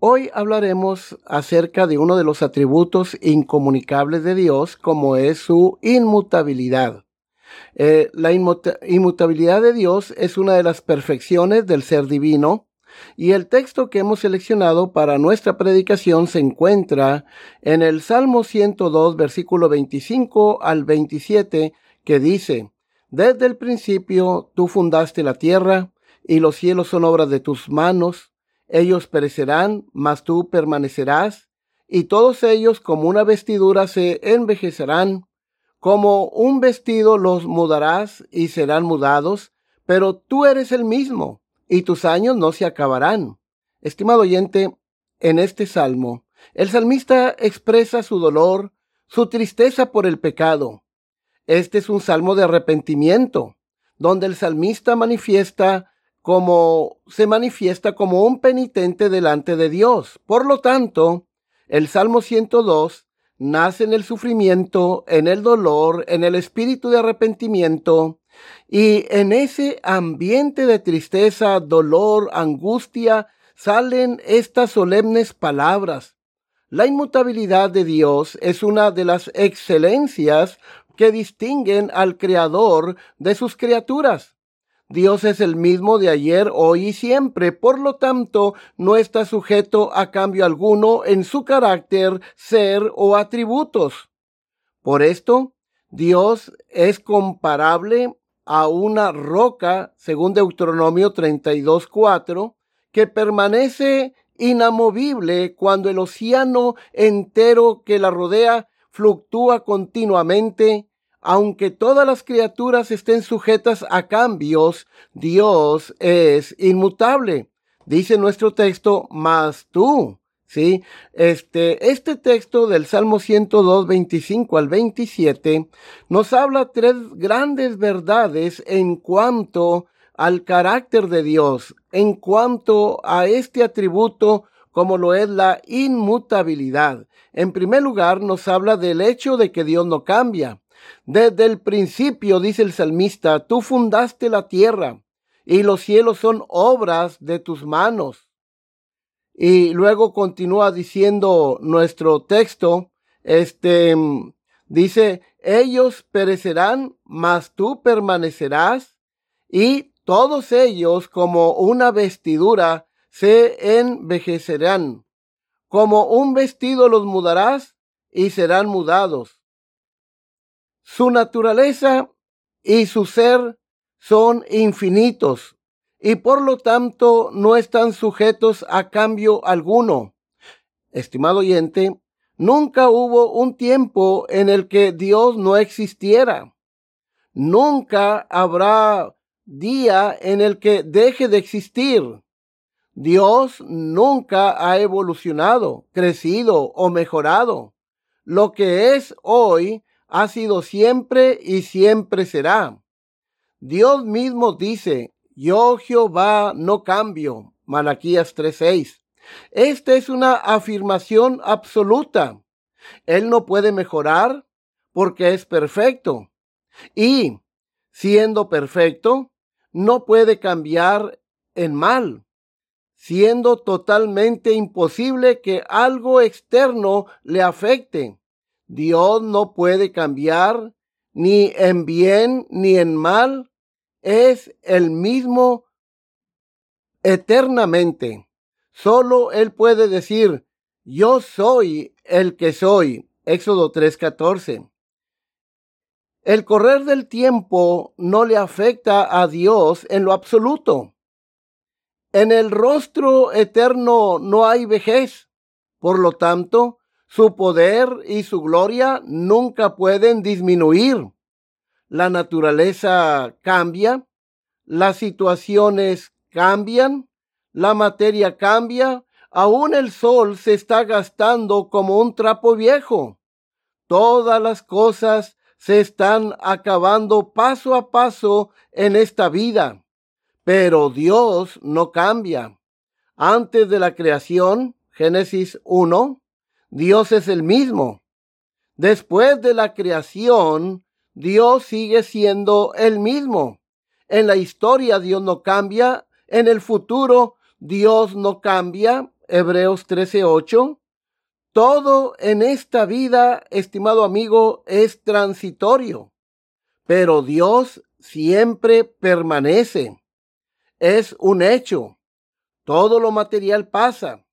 Hoy hablaremos acerca de uno de los atributos incomunicables de Dios, como es su inmutabilidad. Eh, la inmutabilidad de Dios es una de las perfecciones del ser divino, y el texto que hemos seleccionado para nuestra predicación se encuentra en el Salmo 102, versículo 25 al 27, que dice, desde el principio tú fundaste la tierra, y los cielos son obras de tus manos. Ellos perecerán, mas tú permanecerás, y todos ellos como una vestidura se envejecerán. Como un vestido los mudarás y serán mudados, pero tú eres el mismo, y tus años no se acabarán. Estimado oyente, en este salmo, el salmista expresa su dolor, su tristeza por el pecado, este es un salmo de arrepentimiento, donde el salmista manifiesta como se manifiesta como un penitente delante de Dios. Por lo tanto, el Salmo 102 nace en el sufrimiento, en el dolor, en el espíritu de arrepentimiento y en ese ambiente de tristeza, dolor, angustia, salen estas solemnes palabras. La inmutabilidad de Dios es una de las excelencias que distinguen al Creador de sus criaturas. Dios es el mismo de ayer, hoy y siempre, por lo tanto, no está sujeto a cambio alguno en su carácter, ser o atributos. Por esto, Dios es comparable a una roca, según Deuteronomio 32.4, que permanece inamovible cuando el océano entero que la rodea fluctúa continuamente aunque todas las criaturas estén sujetas a cambios, Dios es inmutable. Dice nuestro texto, más tú. ¿Sí? Este, este texto del Salmo 102, 25 al 27 nos habla tres grandes verdades en cuanto al carácter de Dios, en cuanto a este atributo como lo es la inmutabilidad. En primer lugar, nos habla del hecho de que Dios no cambia. Desde el principio, dice el salmista, tú fundaste la tierra y los cielos son obras de tus manos. Y luego continúa diciendo nuestro texto, este, dice, ellos perecerán, mas tú permanecerás y todos ellos como una vestidura se envejecerán. Como un vestido los mudarás y serán mudados su naturaleza y su ser son infinitos y por lo tanto no están sujetos a cambio alguno. Estimado oyente, nunca hubo un tiempo en el que Dios no existiera. Nunca habrá día en el que deje de existir. Dios nunca ha evolucionado, crecido o mejorado. Lo que es hoy ha sido siempre y siempre será. Dios mismo dice, yo Jehová no cambio. Malaquías 3:6. Esta es una afirmación absoluta. Él no puede mejorar porque es perfecto. Y, siendo perfecto, no puede cambiar en mal, siendo totalmente imposible que algo externo le afecte. Dios no puede cambiar ni en bien ni en mal. Es el mismo eternamente. Solo Él puede decir, yo soy el que soy. Éxodo 3:14. El correr del tiempo no le afecta a Dios en lo absoluto. En el rostro eterno no hay vejez. Por lo tanto, su poder y su gloria nunca pueden disminuir. La naturaleza cambia, las situaciones cambian, la materia cambia, aún el sol se está gastando como un trapo viejo. Todas las cosas se están acabando paso a paso en esta vida, pero Dios no cambia. Antes de la creación, Génesis 1, Dios es el mismo. Después de la creación, Dios sigue siendo el mismo. En la historia Dios no cambia, en el futuro Dios no cambia. Hebreos 13:8. Todo en esta vida, estimado amigo, es transitorio, pero Dios siempre permanece. Es un hecho. Todo lo material pasa,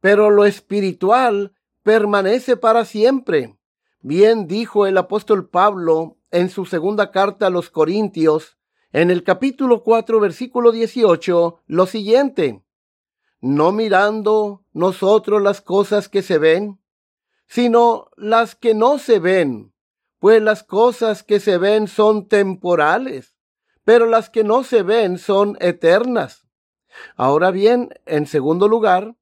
pero lo espiritual permanece para siempre. Bien dijo el apóstol Pablo en su segunda carta a los Corintios, en el capítulo 4, versículo 18, lo siguiente, no mirando nosotros las cosas que se ven, sino las que no se ven, pues las cosas que se ven son temporales, pero las que no se ven son eternas. Ahora bien, en segundo lugar,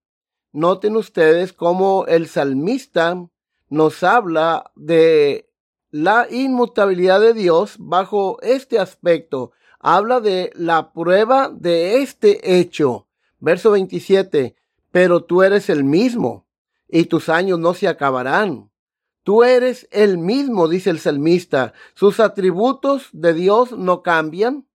noten ustedes cómo el salmista nos habla de la inmutabilidad de Dios bajo este aspecto. Habla de la prueba de este hecho. Verso 27. Pero tú eres el mismo y tus años no se acabarán. Tú eres el mismo, dice el salmista. Sus atributos de Dios no cambian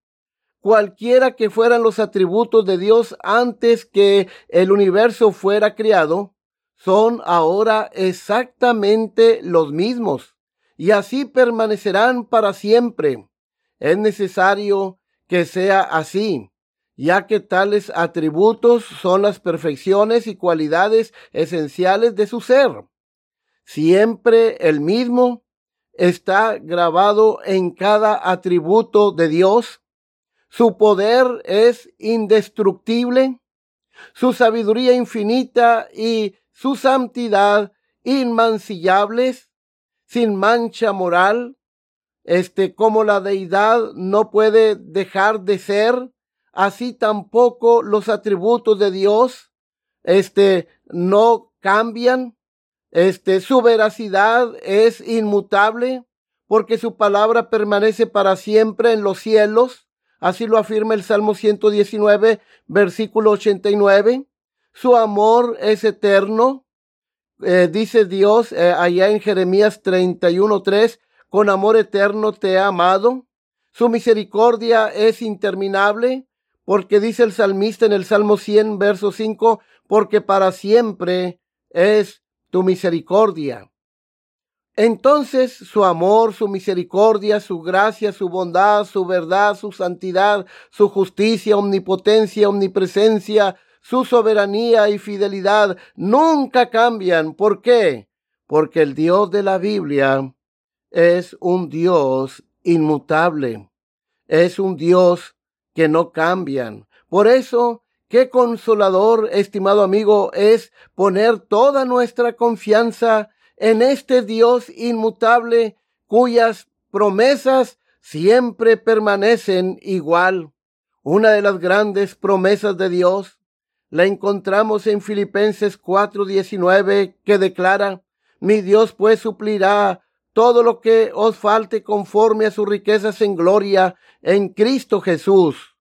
cualquiera que fueran los atributos de Dios antes que el universo fuera creado, son ahora exactamente los mismos y así permanecerán para siempre. Es necesario que sea así, ya que tales atributos son las perfecciones y cualidades esenciales de su ser. Siempre el mismo está grabado en cada atributo de Dios su poder es indestructible, su sabiduría infinita y su santidad inmancillables, sin mancha moral, este como la deidad no puede dejar de ser, así tampoco los atributos de Dios este no cambian, este su veracidad es inmutable, porque su palabra permanece para siempre en los cielos Así lo afirma el Salmo 119, versículo 89. Su amor es eterno. Eh, dice Dios eh, allá en Jeremías 31, 3, con amor eterno te he amado. Su misericordia es interminable, porque dice el salmista en el Salmo 100, verso 5, porque para siempre es tu misericordia. Entonces su amor, su misericordia, su gracia, su bondad, su verdad, su santidad, su justicia, omnipotencia, omnipresencia, su soberanía y fidelidad nunca cambian. ¿Por qué? Porque el Dios de la Biblia es un Dios inmutable. Es un Dios que no cambian. Por eso, qué consolador, estimado amigo, es poner toda nuestra confianza en este Dios inmutable cuyas promesas siempre permanecen igual. Una de las grandes promesas de Dios la encontramos en Filipenses 4:19 que declara, mi Dios pues suplirá todo lo que os falte conforme a sus riquezas en gloria en Cristo Jesús.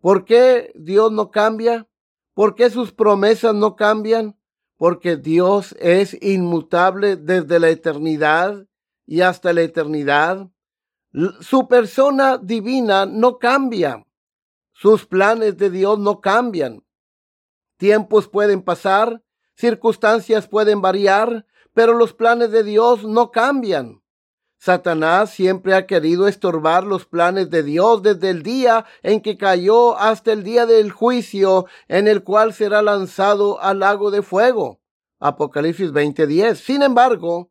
¿Por qué Dios no cambia? ¿Por qué sus promesas no cambian? Porque Dios es inmutable desde la eternidad y hasta la eternidad. Su persona divina no cambia. Sus planes de Dios no cambian. Tiempos pueden pasar, circunstancias pueden variar, pero los planes de Dios no cambian. Satanás siempre ha querido estorbar los planes de Dios desde el día en que cayó hasta el día del juicio en el cual será lanzado al lago de fuego. Apocalipsis 20:10. Sin embargo,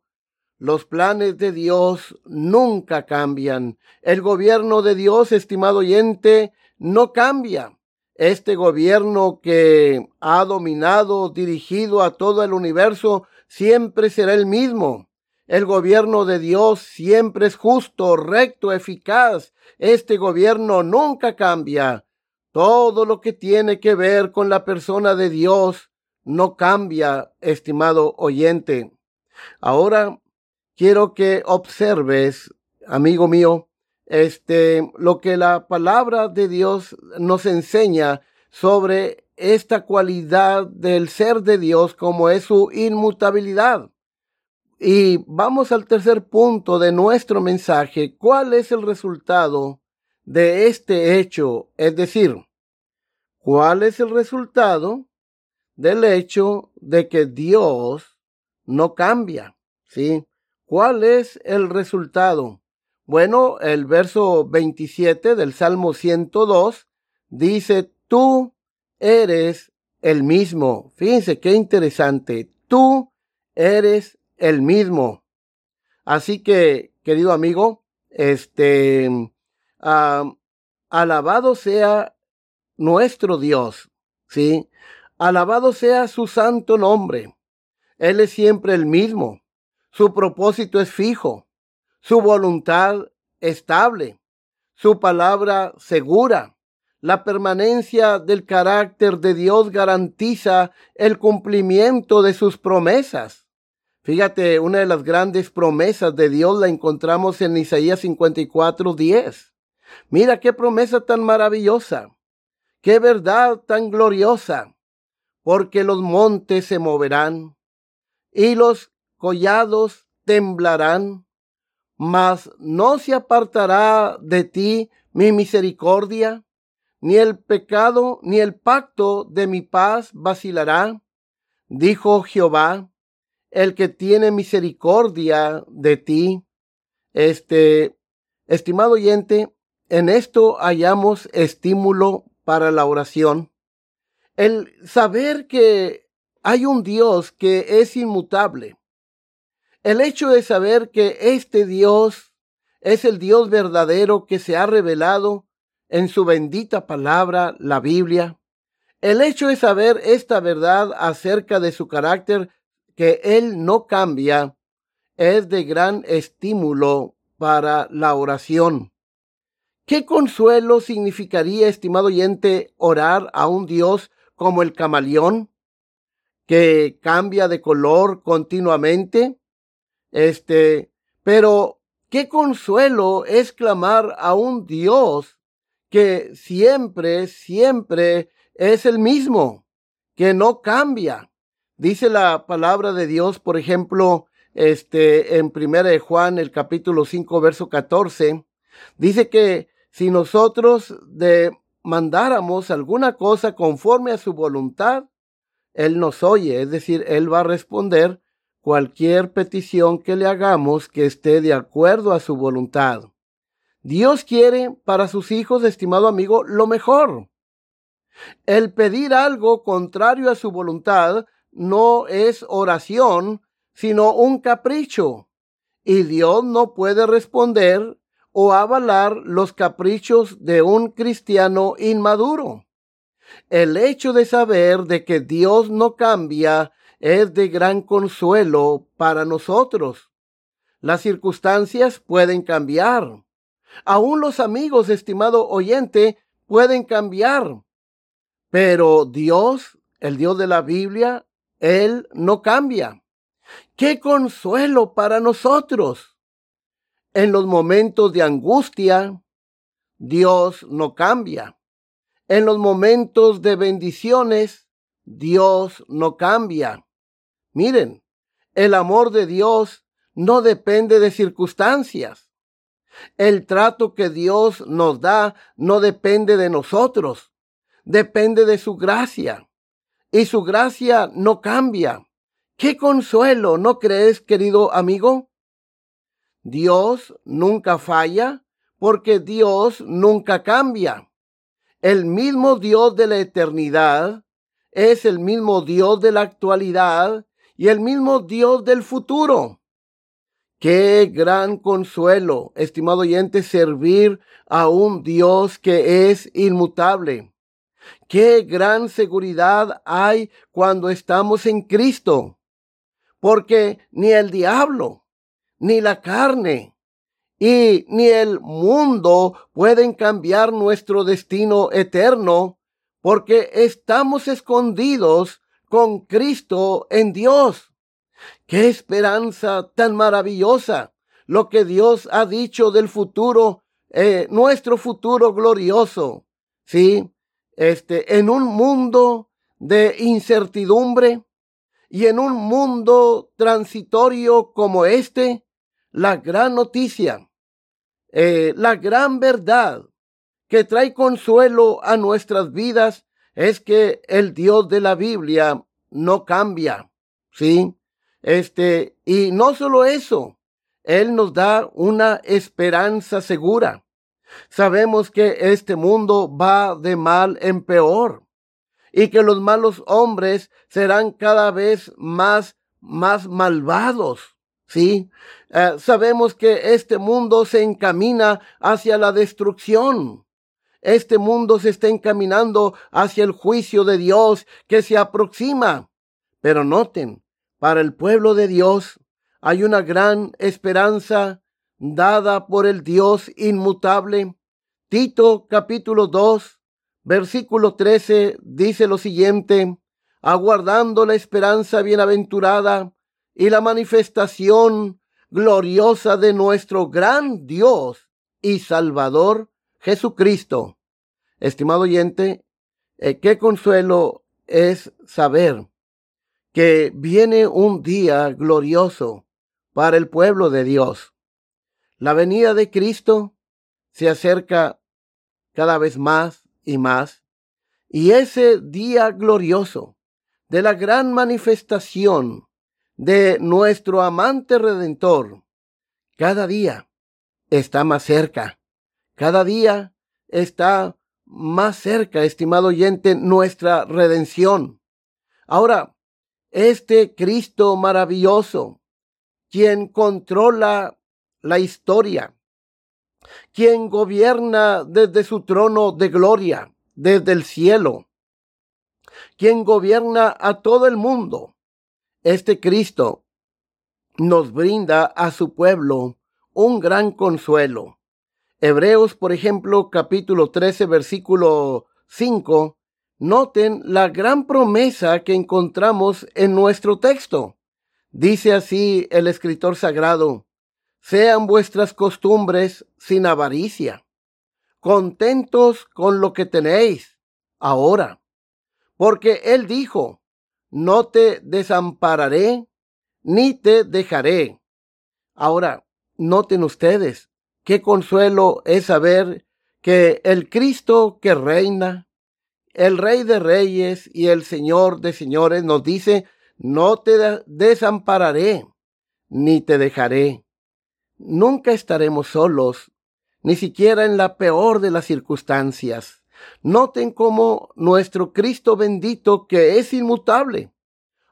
Los planes de Dios nunca cambian. El gobierno de Dios, estimado oyente, no cambia. Este gobierno que ha dominado, dirigido a todo el universo, siempre será el mismo. El gobierno de Dios siempre es justo, recto, eficaz. Este gobierno nunca cambia. Todo lo que tiene que ver con la persona de Dios no cambia, estimado oyente. Ahora quiero que observes, amigo mío, este, lo que la palabra de Dios nos enseña sobre esta cualidad del ser de Dios como es su inmutabilidad. Y vamos al tercer punto de nuestro mensaje. ¿Cuál es el resultado de este hecho? Es decir, ¿cuál es el resultado del hecho de que Dios no cambia? ¿Sí? ¿Cuál es el resultado? Bueno, el verso 27 del Salmo 102 dice, tú eres el mismo. Fíjense qué interesante. Tú eres el mismo. Así que, querido amigo, este, alabado sea nuestro Dios, ¿sí? Alabado sea su santo nombre. Él es siempre el mismo. Su propósito es fijo. Su voluntad estable. Su palabra segura. La permanencia del carácter de Dios garantiza el cumplimiento de sus promesas. Fíjate, una de las grandes promesas de Dios la encontramos en Isaías 54, 10. Mira qué promesa tan maravillosa, qué verdad tan gloriosa, porque los montes se moverán y los collados temblarán, mas no se apartará de ti mi misericordia, ni el pecado ni el pacto de mi paz vacilará, dijo Jehová el que tiene misericordia de ti. Este, estimado oyente, en esto hallamos estímulo para la oración. El saber que hay un Dios que es inmutable. El hecho de saber que este Dios es el Dios verdadero que se ha revelado en su bendita palabra, la Biblia. El hecho de saber esta verdad acerca de su carácter que Él no cambia es de gran estímulo para la oración. ¿Qué consuelo significaría, estimado oyente, orar a un Dios como el camaleón, que cambia de color continuamente? Este, pero qué consuelo es clamar a un Dios que siempre, siempre es el mismo, que no cambia. Dice la palabra de Dios, por ejemplo, este, en primera de Juan, el capítulo 5, verso 14, dice que si nosotros mandáramos alguna cosa conforme a su voluntad, Él nos oye, es decir, Él va a responder cualquier petición que le hagamos que esté de acuerdo a su voluntad. Dios quiere para sus hijos, estimado amigo, lo mejor. El pedir algo contrario a su voluntad no es oración, sino un capricho. Y Dios no puede responder o avalar los caprichos de un cristiano inmaduro. El hecho de saber de que Dios no cambia es de gran consuelo para nosotros. Las circunstancias pueden cambiar. Aún los amigos, estimado oyente, pueden cambiar. Pero Dios, el Dios de la Biblia, él no cambia. ¡Qué consuelo para nosotros! En los momentos de angustia, Dios no cambia. En los momentos de bendiciones, Dios no cambia. Miren, el amor de Dios no depende de circunstancias. El trato que Dios nos da no depende de nosotros, depende de su gracia y su gracia no cambia. ¡Qué consuelo! ¿No crees, querido amigo? Dios nunca falla porque Dios nunca cambia. El mismo Dios de la eternidad es el mismo Dios de la actualidad y el mismo Dios del futuro. Qué gran consuelo, estimado oyente, servir a un Dios que es inmutable. Qué gran seguridad hay cuando estamos en Cristo, porque ni el diablo, ni la carne, y ni el mundo pueden cambiar nuestro destino eterno, porque estamos escondidos con Cristo en Dios. Qué esperanza tan maravillosa lo que Dios ha dicho del futuro, eh, nuestro futuro glorioso. Sí, este, en un mundo de incertidumbre y en un mundo transitorio como este, la gran noticia, eh, la gran verdad que trae consuelo a nuestras vidas es que el Dios de la Biblia no cambia. ¿Sí? Este, y no solo eso, Él nos da una esperanza segura. Sabemos que este mundo va de mal en peor y que los malos hombres serán cada vez más, más malvados. Sí, eh, sabemos que este mundo se encamina hacia la destrucción. Este mundo se está encaminando hacia el juicio de Dios que se aproxima. Pero noten, para el pueblo de Dios hay una gran esperanza dada por el Dios inmutable. Tito capítulo 2, versículo 13 dice lo siguiente, aguardando la esperanza bienaventurada y la manifestación gloriosa de nuestro gran Dios y Salvador Jesucristo. Estimado oyente, eh, qué consuelo es saber que viene un día glorioso para el pueblo de Dios. La venida de Cristo se acerca cada vez más y más, y ese día glorioso de la gran manifestación de nuestro amante redentor, cada día está más cerca, cada día está más cerca, estimado oyente, nuestra redención. Ahora, este Cristo maravilloso, quien controla la historia, quien gobierna desde su trono de gloria, desde el cielo, quien gobierna a todo el mundo, este Cristo nos brinda a su pueblo un gran consuelo. Hebreos, por ejemplo, capítulo 13, versículo 5, noten la gran promesa que encontramos en nuestro texto. Dice así el escritor sagrado, sean vuestras costumbres sin avaricia, contentos con lo que tenéis ahora, porque él dijo, no te desampararé ni te dejaré. Ahora, noten ustedes, qué consuelo es saber que el Cristo que reina, el Rey de Reyes y el Señor de Señores nos dice, no te desampararé ni te dejaré. Nunca estaremos solos, ni siquiera en la peor de las circunstancias. Noten cómo nuestro Cristo bendito, que es inmutable,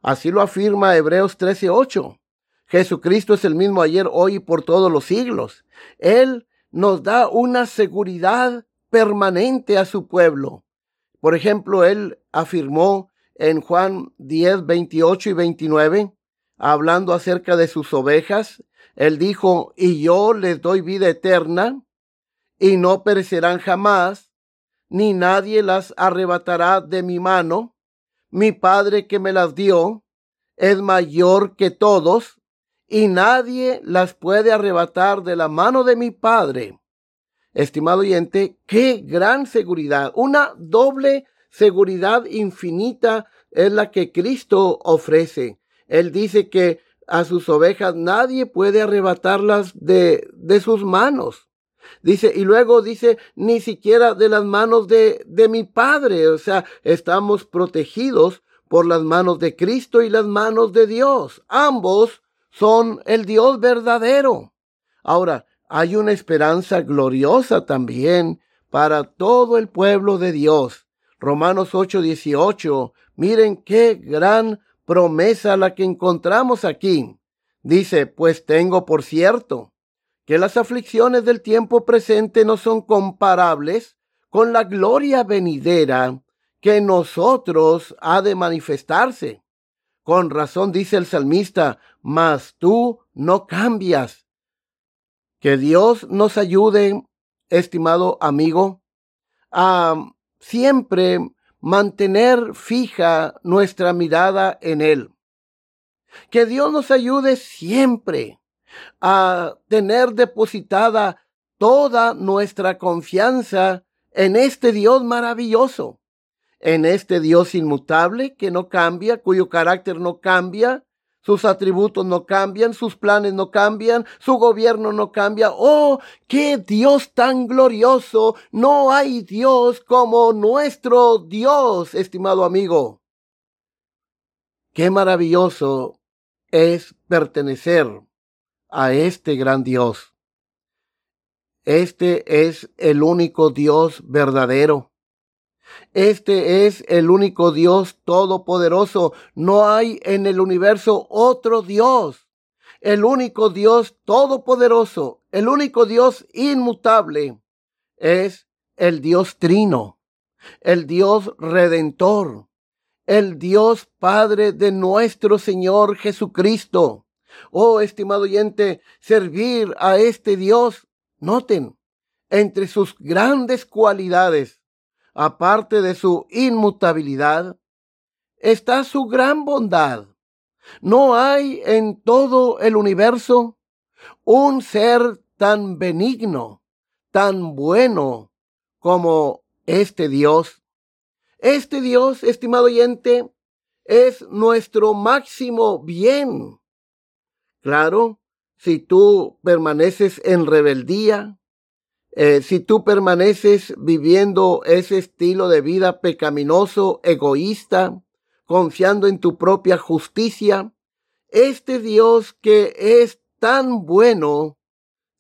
así lo afirma Hebreos 13:8. Jesucristo es el mismo ayer, hoy y por todos los siglos. Él nos da una seguridad permanente a su pueblo. Por ejemplo, él afirmó en Juan 10, 28 y 29, hablando acerca de sus ovejas, él dijo, y yo les doy vida eterna, y no perecerán jamás, ni nadie las arrebatará de mi mano. Mi Padre que me las dio es mayor que todos, y nadie las puede arrebatar de la mano de mi Padre. Estimado oyente, qué gran seguridad, una doble seguridad infinita es la que Cristo ofrece. Él dice que a sus ovejas nadie puede arrebatarlas de, de sus manos. Dice, y luego dice, ni siquiera de las manos de, de mi Padre. O sea, estamos protegidos por las manos de Cristo y las manos de Dios. Ambos son el Dios verdadero. Ahora, hay una esperanza gloriosa también para todo el pueblo de Dios. Romanos 8, 18. Miren qué gran promesa la que encontramos aquí. Dice, pues tengo por cierto que las aflicciones del tiempo presente no son comparables con la gloria venidera que nosotros ha de manifestarse. Con razón dice el salmista, mas tú no cambias. Que Dios nos ayude, estimado amigo, a siempre mantener fija nuestra mirada en Él. Que Dios nos ayude siempre a tener depositada toda nuestra confianza en este Dios maravilloso, en este Dios inmutable que no cambia, cuyo carácter no cambia, sus atributos no cambian, sus planes no cambian, su gobierno no cambia. Oh, qué Dios tan glorioso. No hay Dios como nuestro Dios, estimado amigo. Qué maravilloso es pertenecer a este gran Dios. Este es el único Dios verdadero. Este es el único Dios todopoderoso. No hay en el universo otro Dios. El único Dios todopoderoso, el único Dios inmutable, es el Dios trino, el Dios redentor, el Dios Padre de nuestro Señor Jesucristo. Oh, estimado oyente, servir a este Dios, noten, entre sus grandes cualidades, aparte de su inmutabilidad, está su gran bondad. No hay en todo el universo un ser tan benigno, tan bueno como este Dios. Este Dios, estimado oyente, es nuestro máximo bien. Claro, si tú permaneces en rebeldía, eh, si tú permaneces viviendo ese estilo de vida pecaminoso, egoísta, confiando en tu propia justicia, este Dios que es tan bueno,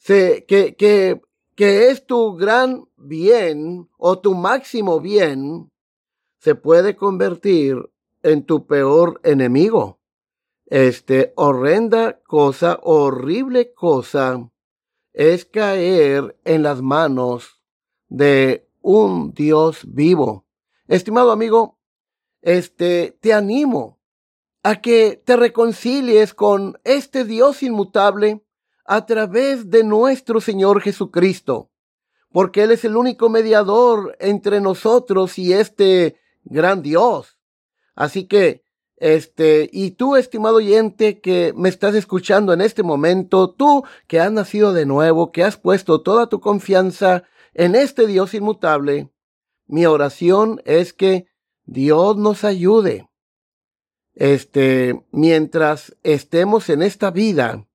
que, que, que es tu gran bien o tu máximo bien, se puede convertir en tu peor enemigo. Este horrenda cosa, horrible cosa, es caer en las manos de un Dios vivo. Estimado amigo, este, te animo a que te reconcilies con este Dios inmutable a través de nuestro Señor Jesucristo, porque Él es el único mediador entre nosotros y este gran Dios. Así que, este, y tú, estimado oyente, que me estás escuchando en este momento, tú que has nacido de nuevo, que has puesto toda tu confianza en este Dios inmutable, mi oración es que Dios nos ayude. Este, mientras estemos en esta vida,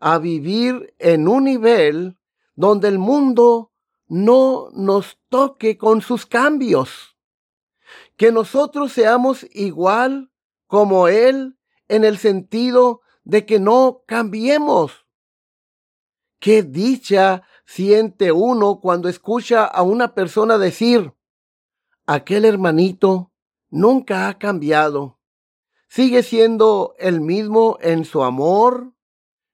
a vivir en un nivel donde el mundo no nos toque con sus cambios que nosotros seamos igual como Él en el sentido de que no cambiemos. Qué dicha siente uno cuando escucha a una persona decir, aquel hermanito nunca ha cambiado. Sigue siendo el mismo en su amor,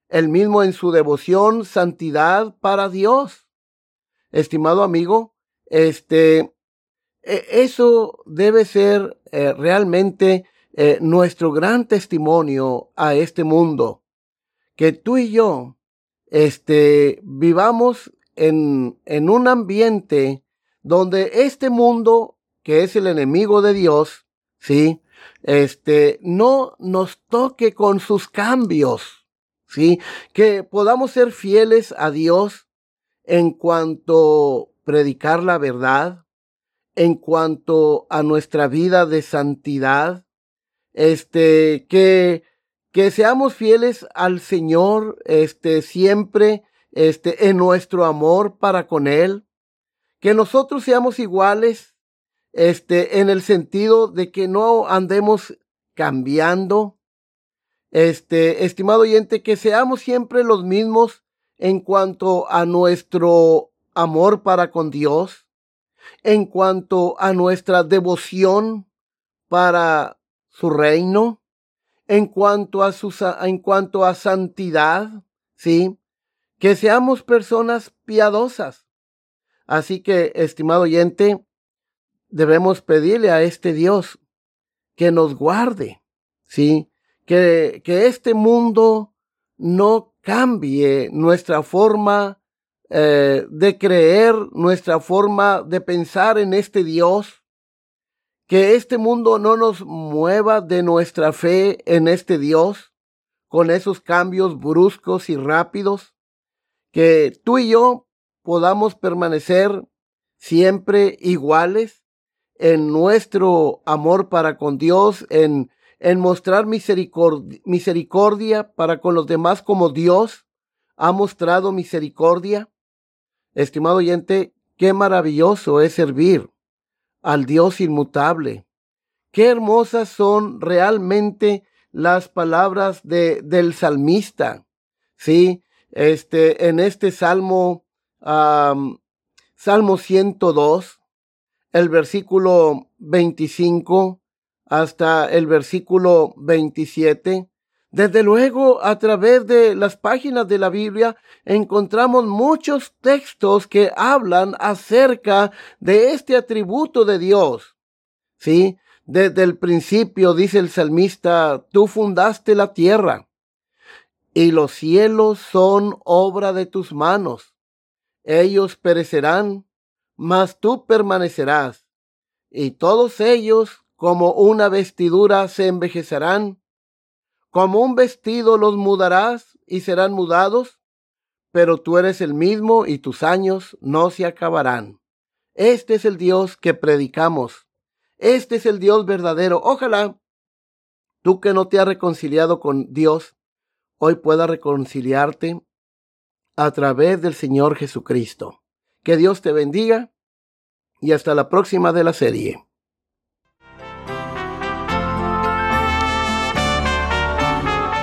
el mismo en su devoción, santidad para Dios. Estimado amigo, este, e, eso debe ser eh, realmente eh, nuestro gran testimonio a este mundo. Que tú y yo este, vivamos en, en un ambiente donde este mundo, que es el enemigo de Dios, ¿sí? Este, no nos toque con sus cambios, ¿sí? Que podamos ser fieles a Dios en cuanto predicar la verdad, en cuanto a nuestra vida de santidad, este, que, que seamos fieles al Señor, este, siempre, este, en nuestro amor para con Él, que nosotros seamos iguales, este, en el sentido de que no andemos cambiando, este, estimado oyente, que seamos siempre los mismos en cuanto a nuestro amor para con Dios, en cuanto a nuestra devoción para su reino, en cuanto a, su, en cuanto a santidad, ¿sí? Que seamos personas piadosas. Así que, estimado oyente, debemos pedirle a este Dios que nos guarde, ¿sí? Que, que este mundo no cambie nuestra forma eh, de creer, nuestra forma de pensar en este Dios, que este mundo no nos mueva de nuestra fe en este Dios con esos cambios bruscos y rápidos, que tú y yo podamos permanecer siempre iguales en nuestro amor para con Dios, en, en mostrar misericordia, misericordia para con los demás como Dios ha mostrado misericordia. Estimado oyente, qué maravilloso es servir al Dios inmutable. Qué hermosas son realmente las palabras de, del salmista. Sí, este, en este salmo, salmo 102, el versículo 25 hasta el versículo 27, desde luego, a través de las páginas de la Biblia encontramos muchos textos que hablan acerca de este atributo de Dios. Sí, desde el principio dice el salmista, tú fundaste la tierra y los cielos son obra de tus manos. Ellos perecerán, mas tú permanecerás, y todos ellos como una vestidura se envejecerán como un vestido los mudarás y serán mudados, pero tú eres el mismo y tus años no se acabarán. Este es el Dios que predicamos. Este es el Dios verdadero. Ojalá tú que no te has reconciliado con Dios, hoy puedas reconciliarte a través del Señor Jesucristo. Que Dios te bendiga y hasta la próxima de la serie.